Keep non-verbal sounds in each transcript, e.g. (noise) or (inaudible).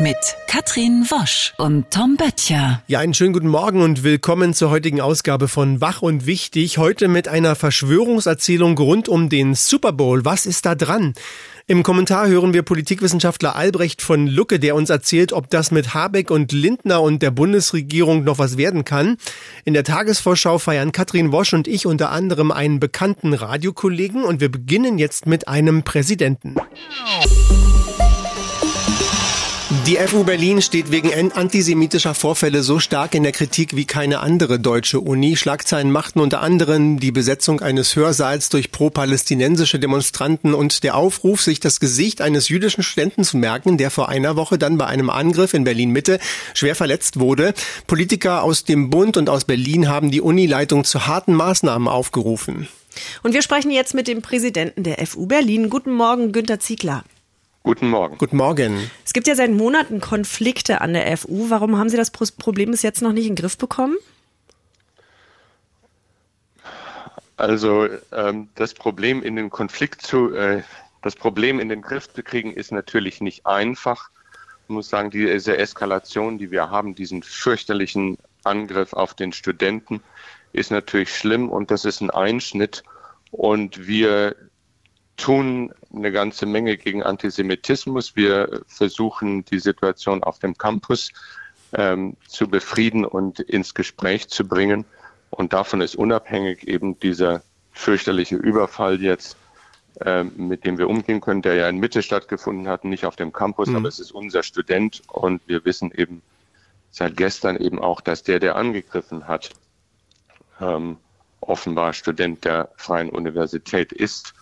mit Katrin Wosch und Tom Böttcher. Ja, einen schönen guten Morgen und willkommen zur heutigen Ausgabe von Wach und Wichtig. Heute mit einer Verschwörungserzählung rund um den Super Bowl. Was ist da dran? Im Kommentar hören wir Politikwissenschaftler Albrecht von Lucke, der uns erzählt, ob das mit Habeck und Lindner und der Bundesregierung noch was werden kann. In der Tagesvorschau feiern Katrin Wosch und ich unter anderem einen bekannten Radiokollegen und wir beginnen jetzt mit einem Präsidenten. Die FU Berlin steht wegen antisemitischer Vorfälle so stark in der Kritik wie keine andere deutsche Uni. Schlagzeilen machten unter anderem die Besetzung eines Hörsaals durch pro-palästinensische Demonstranten und der Aufruf, sich das Gesicht eines jüdischen Studenten zu merken, der vor einer Woche dann bei einem Angriff in Berlin Mitte schwer verletzt wurde. Politiker aus dem Bund und aus Berlin haben die Unileitung zu harten Maßnahmen aufgerufen. Und wir sprechen jetzt mit dem Präsidenten der FU Berlin. Guten Morgen, Günter Ziegler. Guten Morgen. Guten Morgen. Es gibt ja seit Monaten Konflikte an der FU. Warum haben Sie das Problem bis jetzt noch nicht in den Griff bekommen? Also ähm, das Problem in den Konflikt zu, äh, das Problem in den Griff zu kriegen, ist natürlich nicht einfach. Ich muss sagen, diese Eskalation, die wir haben, diesen fürchterlichen Angriff auf den Studenten, ist natürlich schlimm und das ist ein Einschnitt. Und wir tun eine ganze Menge gegen Antisemitismus. Wir versuchen, die Situation auf dem Campus ähm, zu befrieden und ins Gespräch zu bringen. Und davon ist unabhängig eben dieser fürchterliche Überfall jetzt, ähm, mit dem wir umgehen können, der ja in Mitte stattgefunden hat, nicht auf dem Campus, mhm. aber es ist unser Student und wir wissen eben seit gestern eben auch, dass der, der angegriffen hat, ähm, offenbar Student der Freien Universität ist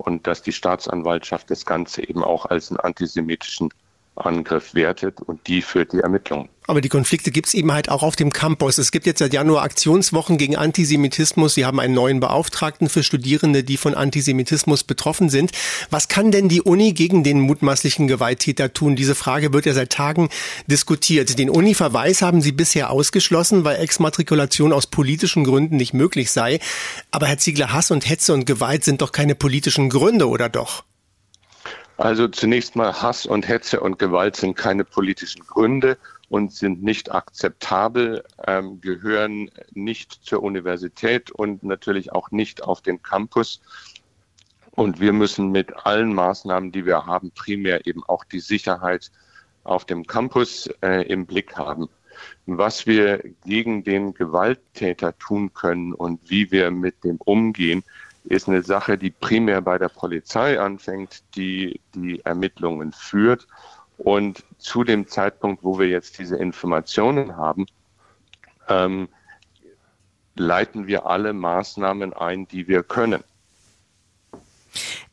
und dass die Staatsanwaltschaft das Ganze eben auch als einen antisemitischen Angriff wertet und die führt die Ermittlungen. Aber die Konflikte gibt es eben halt auch auf dem Campus. Es gibt jetzt seit Januar Aktionswochen gegen Antisemitismus. Sie haben einen neuen Beauftragten für Studierende, die von Antisemitismus betroffen sind. Was kann denn die Uni gegen den mutmaßlichen Gewalttäter tun? Diese Frage wird ja seit Tagen diskutiert. Den Uni-Verweis haben Sie bisher ausgeschlossen, weil Exmatrikulation aus politischen Gründen nicht möglich sei. Aber Herr Ziegler, Hass und Hetze und Gewalt sind doch keine politischen Gründe, oder doch? Also zunächst mal Hass und Hetze und Gewalt sind keine politischen Gründe und sind nicht akzeptabel, ähm, gehören nicht zur Universität und natürlich auch nicht auf den Campus. Und wir müssen mit allen Maßnahmen, die wir haben, primär eben auch die Sicherheit auf dem Campus äh, im Blick haben. Was wir gegen den Gewalttäter tun können und wie wir mit dem umgehen, ist eine Sache, die primär bei der Polizei anfängt, die die Ermittlungen führt. Und zu dem Zeitpunkt, wo wir jetzt diese Informationen haben, ähm, leiten wir alle Maßnahmen ein, die wir können.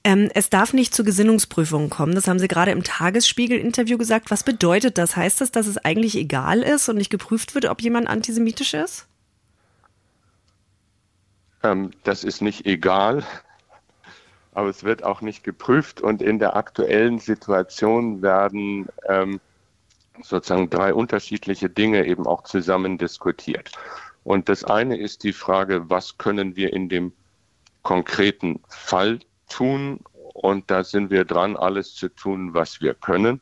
Ähm, es darf nicht zu Gesinnungsprüfungen kommen. Das haben Sie gerade im Tagesspiegel-Interview gesagt. Was bedeutet das? Heißt das, dass es eigentlich egal ist und nicht geprüft wird, ob jemand antisemitisch ist? Ähm, das ist nicht egal, aber es wird auch nicht geprüft. Und in der aktuellen Situation werden ähm, sozusagen drei unterschiedliche Dinge eben auch zusammen diskutiert. Und das eine ist die Frage, was können wir in dem konkreten Fall tun? Und da sind wir dran, alles zu tun, was wir können.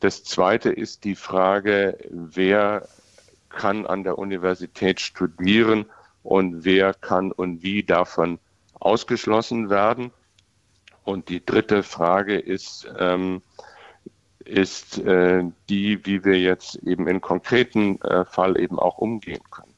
Das zweite ist die Frage, wer kann an der Universität studieren und wer kann und wie davon ausgeschlossen werden. Und die dritte Frage ist, ähm, ist äh, die, wie wir jetzt eben in konkreten äh, Fall eben auch umgehen können.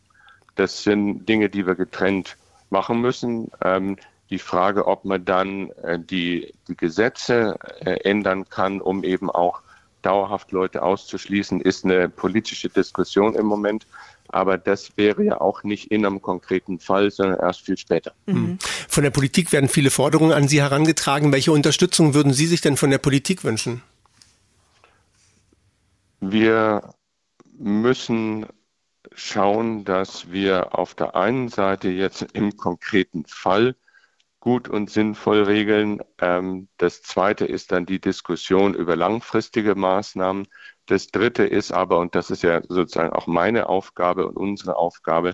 Das sind Dinge, die wir getrennt machen müssen. Ähm, die Frage, ob man dann äh, die, die Gesetze äh, ändern kann, um eben auch dauerhaft Leute auszuschließen, ist eine politische Diskussion im Moment. Aber das wäre ja auch nicht in einem konkreten Fall, sondern erst viel später. Mhm. Von der Politik werden viele Forderungen an Sie herangetragen. Welche Unterstützung würden Sie sich denn von der Politik wünschen? Wir müssen schauen, dass wir auf der einen Seite jetzt im konkreten Fall gut und sinnvoll regeln. Ähm, das zweite ist dann die Diskussion über langfristige Maßnahmen. Das dritte ist aber, und das ist ja sozusagen auch meine Aufgabe und unsere Aufgabe,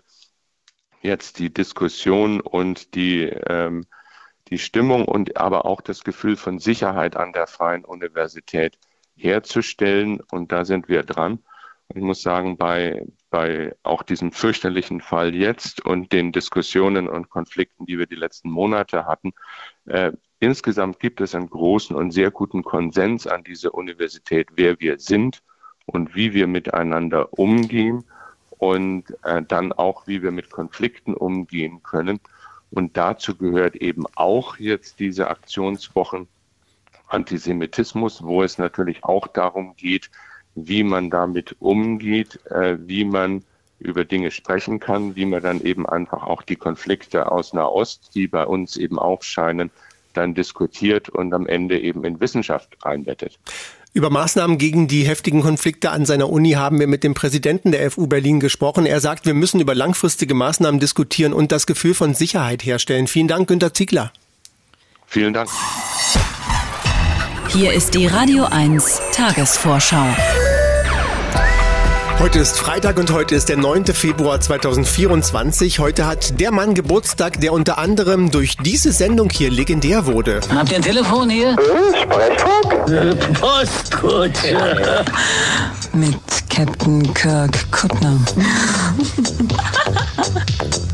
jetzt die Diskussion und die, ähm, die Stimmung und aber auch das Gefühl von Sicherheit an der Freien Universität herzustellen. Und da sind wir dran. Ich muss sagen, bei, bei auch diesem fürchterlichen Fall jetzt und den Diskussionen und Konflikten, die wir die letzten Monate hatten, äh, insgesamt gibt es einen großen und sehr guten Konsens an dieser Universität, wer wir sind und wie wir miteinander umgehen und äh, dann auch, wie wir mit Konflikten umgehen können. Und dazu gehört eben auch jetzt diese Aktionswochen Antisemitismus, wo es natürlich auch darum geht, wie man damit umgeht, äh, wie man über Dinge sprechen kann, wie man dann eben einfach auch die Konflikte aus Nahost, die bei uns eben aufscheinen, dann diskutiert und am Ende eben in Wissenschaft einbettet. Über Maßnahmen gegen die heftigen Konflikte an seiner Uni haben wir mit dem Präsidenten der FU Berlin gesprochen. Er sagt, wir müssen über langfristige Maßnahmen diskutieren und das Gefühl von Sicherheit herstellen. Vielen Dank, Günter Ziegler. Vielen Dank. Hier ist die Radio 1 Tagesvorschau. Heute ist Freitag und heute ist der 9. Februar 2024. Heute hat der Mann Geburtstag, der unter anderem durch diese Sendung hier legendär wurde. Habt ihr ein Telefon hier? Sprechfunk? Postkutsche. Mit Captain Kirk Kuttner. (laughs)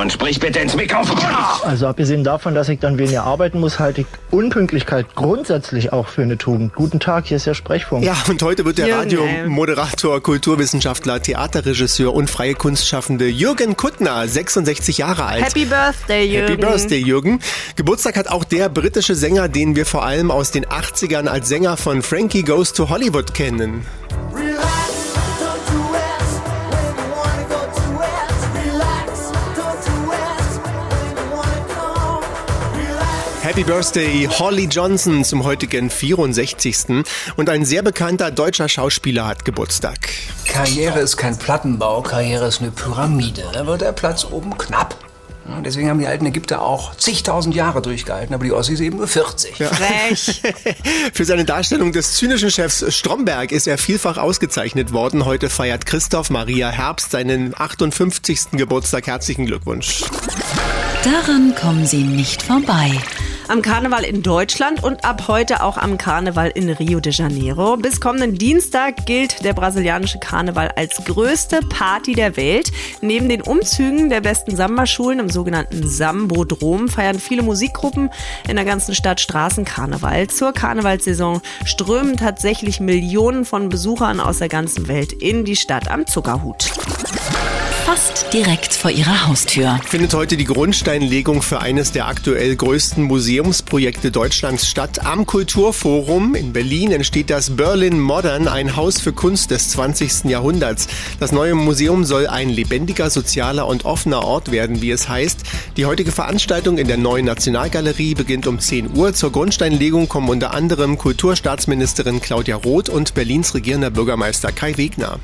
Und sprich bitte ins Mikrofon. Also abgesehen davon, dass ich dann weniger arbeiten muss, halte ich Unpünktlichkeit grundsätzlich auch für eine Tugend. Guten Tag, hier ist der Sprechfunk. Ja, und heute wird der Jürgen, Radiomoderator, Kulturwissenschaftler, Theaterregisseur und freie Kunstschaffende Jürgen Kuttner, 66 Jahre alt. Happy Birthday, Jürgen. Happy Birthday, Jürgen. Geburtstag hat auch der britische Sänger, den wir vor allem aus den 80ern als Sänger von Frankie Goes to Hollywood kennen. Happy Birthday, Holly Johnson zum heutigen 64. Und ein sehr bekannter deutscher Schauspieler hat Geburtstag. Karriere ist kein Plattenbau, Karriere ist eine Pyramide. Da wird der Platz oben knapp. Ja, deswegen haben die alten Ägypter auch zigtausend Jahre durchgehalten, aber die Ossis eben nur 40. Frech. (laughs) Für seine Darstellung des zynischen Chefs Stromberg ist er vielfach ausgezeichnet worden. Heute feiert Christoph Maria Herbst seinen 58. Geburtstag. Herzlichen Glückwunsch. Daran kommen Sie nicht vorbei. Am Karneval in Deutschland und ab heute auch am Karneval in Rio de Janeiro. Bis kommenden Dienstag gilt der brasilianische Karneval als größte Party der Welt. Neben den Umzügen der besten Samba-Schulen im sogenannten Sambodrom feiern viele Musikgruppen in der ganzen Stadt Straßenkarneval. Zur Karnevalssaison strömen tatsächlich Millionen von Besuchern aus der ganzen Welt in die Stadt am Zuckerhut. Fast direkt vor Ihrer Haustür. Findet heute die Grundsteinlegung für eines der aktuell größten Museumsprojekte Deutschlands statt. Am Kulturforum in Berlin entsteht das Berlin Modern, ein Haus für Kunst des 20. Jahrhunderts. Das neue Museum soll ein lebendiger, sozialer und offener Ort werden, wie es heißt. Die heutige Veranstaltung in der neuen Nationalgalerie beginnt um 10 Uhr. Zur Grundsteinlegung kommen unter anderem Kulturstaatsministerin Claudia Roth und Berlins regierender Bürgermeister Kai Wegner.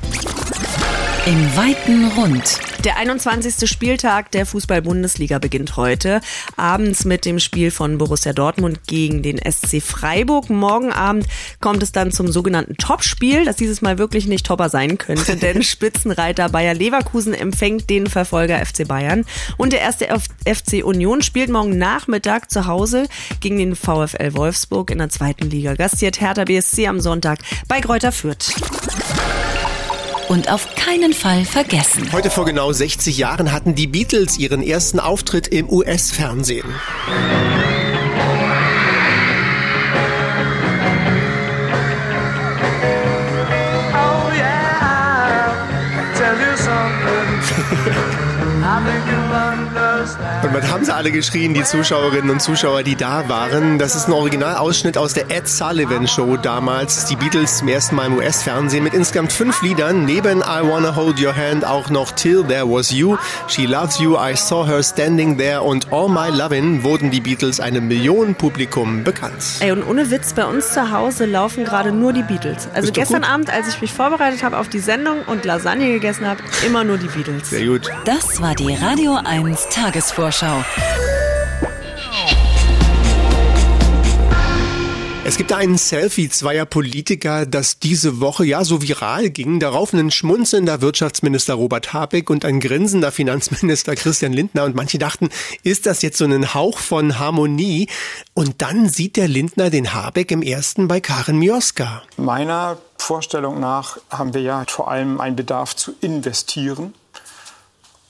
Im weiten Rund. Der 21. Spieltag der Fußball-Bundesliga beginnt heute. Abends mit dem Spiel von Borussia Dortmund gegen den SC Freiburg. Morgen Abend kommt es dann zum sogenannten Topspiel, das dieses Mal wirklich nicht Topper sein könnte, denn (laughs) Spitzenreiter Bayer Leverkusen empfängt den Verfolger FC Bayern. Und der erste FC Union spielt morgen Nachmittag zu Hause gegen den VfL Wolfsburg in der zweiten Liga. Gastiert Hertha BSC am Sonntag bei Kräuter Fürth. Und auf keinen Fall vergessen. Heute vor genau 60 Jahren hatten die Beatles ihren ersten Auftritt im US-Fernsehen. Und was haben sie alle geschrien, die Zuschauerinnen und Zuschauer, die da waren? Das ist ein Originalausschnitt aus der Ed Sullivan Show damals. Die Beatles zum ersten Mal im US-Fernsehen mit insgesamt fünf Liedern. Neben I Wanna Hold Your Hand auch noch Till There Was You, She Loves You, I Saw Her Standing There und All My Lovin' wurden die Beatles einem Millionenpublikum bekannt. Ey, und ohne Witz, bei uns zu Hause laufen gerade nur die Beatles. Also Ist gestern. Abend, als ich mich vorbereitet habe auf die Sendung und Lasagne gegessen habe, immer nur die Beatles. Sehr gut. Das war die Radio 1 Tagesvorschau. Es gibt da ein Selfie zweier Politiker, das diese Woche ja so viral ging. Darauf ein schmunzelnder Wirtschaftsminister Robert Habeck und ein grinsender Finanzminister Christian Lindner. Und manche dachten, ist das jetzt so ein Hauch von Harmonie? Und dann sieht der Lindner den Habeck im ersten bei Karin Mioska. Meiner Vorstellung nach haben wir ja vor allem einen Bedarf zu investieren.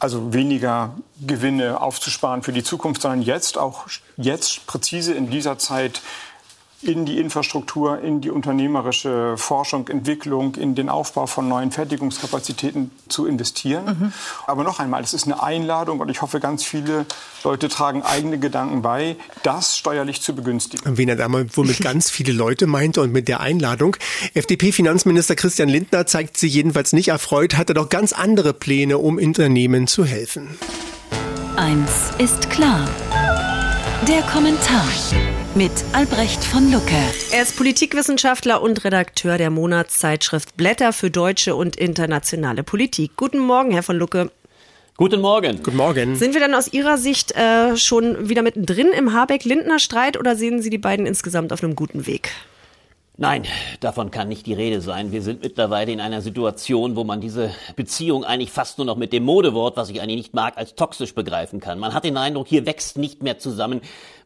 Also weniger Gewinne aufzusparen für die Zukunft, sondern jetzt auch jetzt präzise in dieser Zeit in die Infrastruktur, in die unternehmerische Forschung, Entwicklung, in den Aufbau von neuen Fertigungskapazitäten zu investieren. Aber noch einmal, es ist eine Einladung und ich hoffe, ganz viele Leute tragen eigene Gedanken bei, das steuerlich zu begünstigen. Wen er da mal wohl mit (laughs) ganz viele Leute meinte und mit der Einladung. FDP-Finanzminister Christian Lindner zeigt sie jedenfalls nicht erfreut, hatte doch ganz andere Pläne, um Unternehmen zu helfen. Eins ist klar. Der Kommentar mit Albrecht von Lucke. Er ist Politikwissenschaftler und Redakteur der Monatszeitschrift Blätter für deutsche und internationale Politik. Guten Morgen, Herr von Lucke. Guten Morgen. Guten Morgen. Sind wir dann aus Ihrer Sicht äh, schon wieder mittendrin im Habeck-Lindner-Streit oder sehen Sie die beiden insgesamt auf einem guten Weg? Nein, davon kann nicht die Rede sein. Wir sind mittlerweile in einer Situation, wo man diese Beziehung eigentlich fast nur noch mit dem Modewort, was ich eigentlich nicht mag, als toxisch begreifen kann. Man hat den Eindruck, hier wächst nicht mehr zusammen,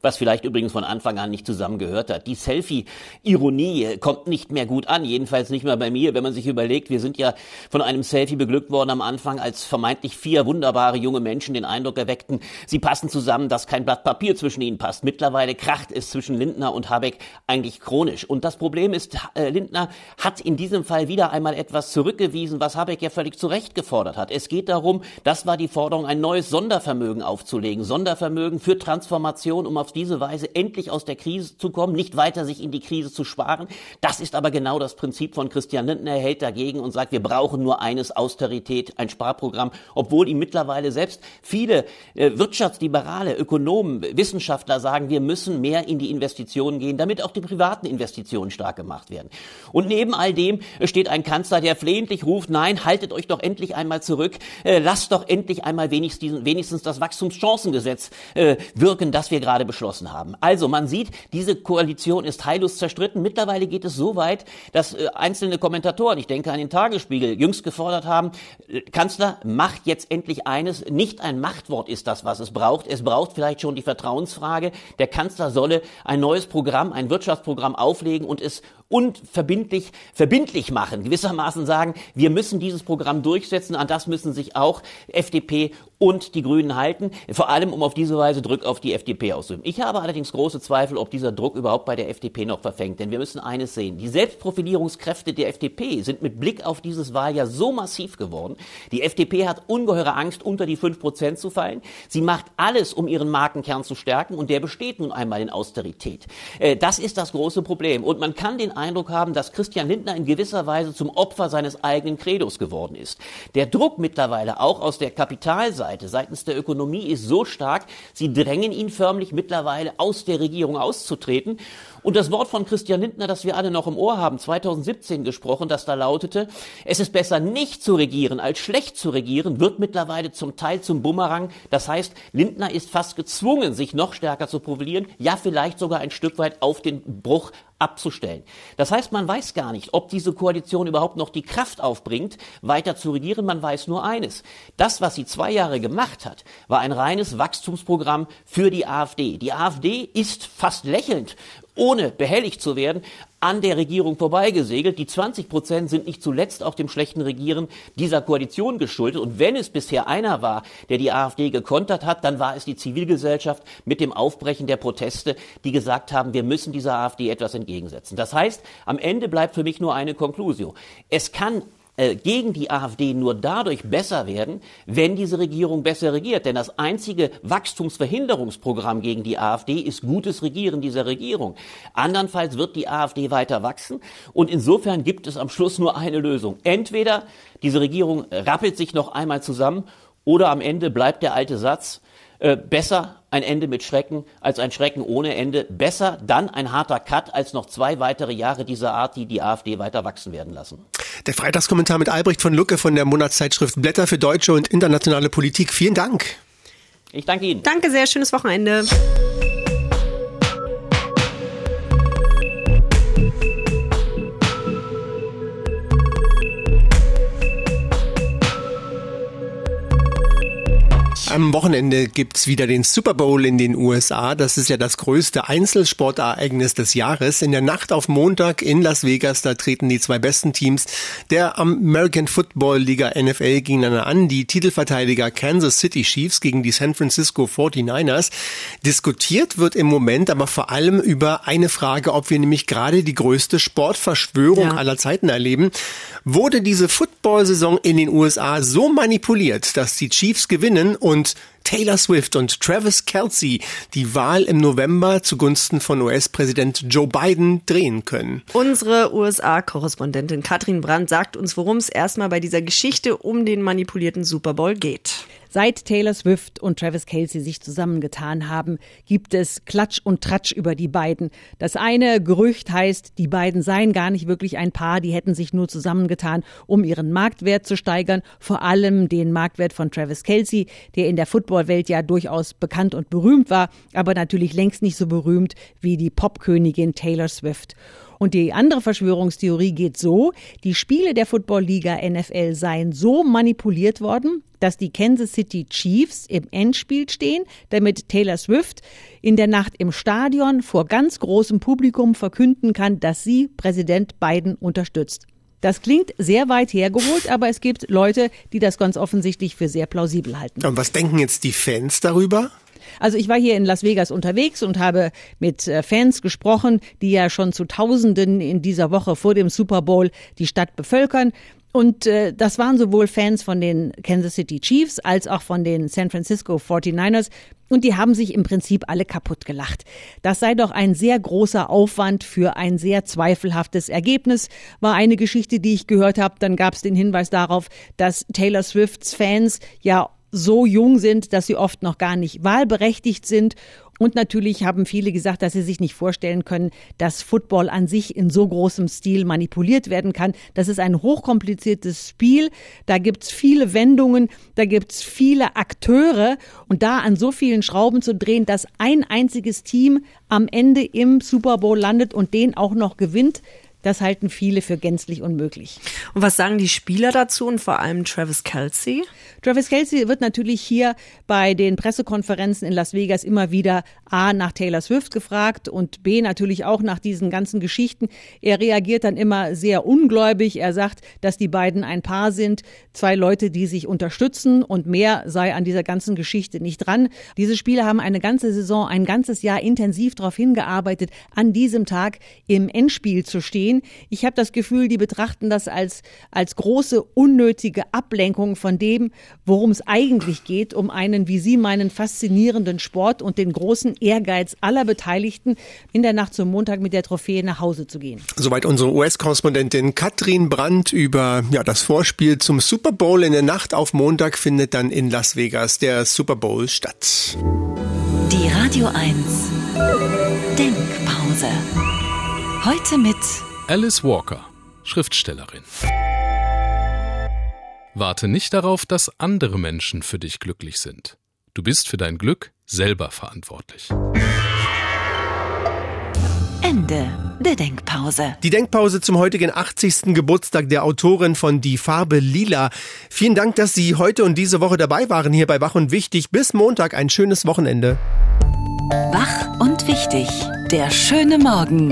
was vielleicht übrigens von Anfang an nicht zusammengehört hat. Die Selfie-Ironie kommt nicht mehr gut an, jedenfalls nicht mehr bei mir, wenn man sich überlegt, wir sind ja von einem Selfie beglückt worden am Anfang, als vermeintlich vier wunderbare junge Menschen den Eindruck erweckten, sie passen zusammen, dass kein Blatt Papier zwischen ihnen passt. Mittlerweile kracht es zwischen Lindner und Habeck eigentlich chronisch. Und das Problem ist, äh, Lindner hat in diesem Fall wieder einmal etwas zurückgewiesen, was Habeck ja völlig zu Recht gefordert hat. Es geht darum, das war die Forderung, ein neues Sondervermögen aufzulegen. Sondervermögen für Transformation, um auf diese Weise endlich aus der Krise zu kommen, nicht weiter sich in die Krise zu sparen. Das ist aber genau das Prinzip von Christian Lindner. Er hält dagegen und sagt, wir brauchen nur eines, Austerität, ein Sparprogramm, obwohl ihm mittlerweile selbst viele äh, Wirtschaftsliberale, Ökonomen, Wissenschaftler sagen, wir müssen mehr in die Investitionen gehen, damit auch die privaten Investitionen stark gemacht werden. Und neben all dem steht ein Kanzler, der flehentlich ruft, nein, haltet euch doch endlich einmal zurück, äh, lasst doch endlich einmal wenigstens, das Wachstumschancengesetz äh, wirken, das wir gerade beschlossen haben. Also man sieht, diese Koalition ist heillos zerstritten. Mittlerweile geht es so weit, dass äh, einzelne Kommentatoren, ich denke an den Tagesspiegel, jüngst gefordert haben, äh, Kanzler, macht jetzt endlich eines, nicht ein Machtwort ist das, was es braucht. Es braucht vielleicht schon die Vertrauensfrage. Der Kanzler solle ein neues Programm, ein Wirtschaftsprogramm auflegen und es unverbindlich verbindlich machen, gewissermaßen sagen, wir müssen dieses Programm durchsetzen, an das müssen sich auch FDP und die Grünen halten, vor allem um auf diese Weise Druck auf die FDP auszuüben. Ich habe allerdings große Zweifel, ob dieser Druck überhaupt bei der FDP noch verfängt, denn wir müssen eines sehen, die Selbstprofilierungskräfte der FDP sind mit Blick auf dieses Wahljahr so massiv geworden, die FDP hat ungeheure Angst, unter die 5% zu fallen, sie macht alles, um ihren Markenkern zu stärken und der besteht nun einmal in Austerität. Äh, Das ist das große Problem und man kann den Eindruck haben, dass Christian Lindner in gewisser Weise zum Opfer seines eigenen Credos geworden ist. Der Druck mittlerweile auch aus der Kapitalseite, seitens der Ökonomie ist so stark, sie drängen ihn förmlich mittlerweile aus der Regierung auszutreten. Und das Wort von Christian Lindner, das wir alle noch im Ohr haben, 2017 gesprochen, das da lautete, es ist besser nicht zu regieren als schlecht zu regieren, wird mittlerweile zum Teil zum Bumerang. Das heißt, Lindner ist fast gezwungen, sich noch stärker zu profilieren, ja vielleicht sogar ein Stück weit auf den Bruch abzustellen. Das heißt, man weiß gar nicht, ob diese Koalition überhaupt noch die Kraft aufbringt, weiter zu regieren. Man weiß nur eines. Das, was sie zwei Jahre gemacht hat, war ein reines Wachstumsprogramm für die AfD. Die AfD ist fast lächelnd ohne behelligt zu werden, an der Regierung vorbeigesegelt. Die 20 Prozent sind nicht zuletzt auch dem schlechten Regieren dieser Koalition geschuldet. Und wenn es bisher einer war, der die AfD gekontert hat, dann war es die Zivilgesellschaft mit dem Aufbrechen der Proteste, die gesagt haben, wir müssen dieser AfD etwas entgegensetzen. Das heißt, am Ende bleibt für mich nur eine Konklusion. Es kann äh, gegen die AfD nur dadurch besser werden, wenn diese Regierung besser regiert. Denn das einzige Wachstumsverhinderungsprogramm gegen die AfD ist gutes Regieren dieser Regierung. Andernfalls wird die AfD weiter wachsen und insofern gibt es am Schluss nur eine Lösung. Entweder diese Regierung rappelt sich noch einmal zusammen oder am Ende bleibt der alte Satz, äh, besser ein Ende mit Schrecken als ein Schrecken ohne Ende. Besser dann ein harter Cut als noch zwei weitere Jahre dieser Art, die die AfD weiter wachsen werden lassen. Der Freitagskommentar mit Albrecht von Lucke von der Monatszeitschrift Blätter für deutsche und internationale Politik. Vielen Dank. Ich danke Ihnen. Danke sehr, schönes Wochenende. Am Wochenende gibt's wieder den Super Bowl in den USA. Das ist ja das größte Einzelsportereignis des Jahres. In der Nacht auf Montag in Las Vegas, da treten die zwei besten Teams der American Football Liga NFL gegeneinander an. Die Titelverteidiger Kansas City Chiefs gegen die San Francisco 49ers. Diskutiert wird im Moment aber vor allem über eine Frage, ob wir nämlich gerade die größte Sportverschwörung Ja. aller Zeiten erleben. Wurde diese Football-Saison in den USA so manipuliert, dass die Chiefs gewinnen und Taylor Swift und Travis Kelsey die Wahl im November zugunsten von US-Präsident Joe Biden drehen können? Unsere USA-Korrespondentin Katrin Brandt sagt uns, worum es erstmal bei dieser Geschichte um den manipulierten Super Bowl geht. Seit Taylor Swift und Travis Kelsey sich zusammengetan haben, gibt es Klatsch und Tratsch über die beiden. Das eine Gerücht heißt, die beiden seien gar nicht wirklich ein Paar, die hätten sich nur zusammengetan, um ihren Marktwert zu steigern, vor allem den Marktwert von Travis Kelsey, der in der Footballwelt ja durchaus bekannt und berühmt war, aber natürlich längst nicht so berühmt wie die Popkönigin Taylor Swift. Und die andere Verschwörungstheorie geht so, die Spiele der Footballliga NFL seien so manipuliert worden, dass die Kansas City Chiefs im Endspiel stehen, damit Taylor Swift in der Nacht im Stadion vor ganz großem Publikum verkünden kann, dass sie Präsident Biden unterstützt. Das klingt sehr weit hergeholt, aber es gibt Leute, die das ganz offensichtlich für sehr plausibel halten. Und was denken jetzt die Fans darüber? Also ich war hier in Las Vegas unterwegs und habe mit äh, Fans gesprochen, die ja schon zu Tausenden in dieser Woche vor dem Super Bowl die Stadt bevölkern. Und äh, das waren sowohl Fans von den Kansas City Chiefs als auch von den San Francisco 49ers. Und die haben sich im Prinzip alle kaputt gelacht. Das sei doch ein sehr großer Aufwand für ein sehr zweifelhaftes Ergebnis, war eine Geschichte, die ich gehört habe. Dann gab es den Hinweis darauf, dass Taylor Swifts Fans ja so jung sind, dass sie oft noch gar nicht wahlberechtigt sind. Und natürlich haben viele gesagt, dass sie sich nicht vorstellen können, dass Football an sich in so großem Stil manipuliert werden kann. Das ist ein hochkompliziertes Spiel. Da gibt's viele Wendungen, da gibt's viele Akteure. Und da an so vielen Schrauben zu drehen, dass ein einziges Team am Ende im Super Bowl landet und den auch noch gewinnt, das halten viele für gänzlich unmöglich. Und was sagen die Spieler dazu und vor allem Travis Kelsey? Travis Kelsey wird natürlich hier bei den Pressekonferenzen in Las Vegas immer wieder A nach Taylor Swift gefragt und B natürlich auch nach diesen ganzen Geschichten. Er reagiert dann immer sehr ungläubig. Er sagt, dass die beiden ein Paar sind, zwei Leute, die sich unterstützen und mehr sei an dieser ganzen Geschichte nicht dran. Diese Spieler haben eine ganze Saison, ein ganzes Jahr intensiv darauf hingearbeitet, an diesem Tag im Endspiel zu stehen. Ich habe das Gefühl, die betrachten das als, als große unnötige Ablenkung von dem, worum es eigentlich geht, um einen, wie Sie meinen, faszinierenden Sport und den großen Ehrgeiz aller Beteiligten, in der Nacht zum Montag mit der Trophäe nach Hause zu gehen. Soweit unsere US-Korrespondentin Katrin Brandt über ja, das Vorspiel zum Super Bowl. In der Nacht auf Montag findet dann in Las Vegas der Super Bowl statt. Die Radio 1 Denkpause. Heute mit Alice Walker, Schriftstellerin. Warte nicht darauf, dass andere Menschen für dich glücklich sind. Du bist für dein Glück selber verantwortlich. Ende der Denkpause. Die Denkpause zum heutigen 80. Geburtstag der Autorin von Die Farbe Lila. Vielen Dank, dass Sie heute und diese Woche dabei waren hier bei Wach und Wichtig. Bis Montag ein schönes Wochenende. Wach und wichtig. Der schöne Morgen.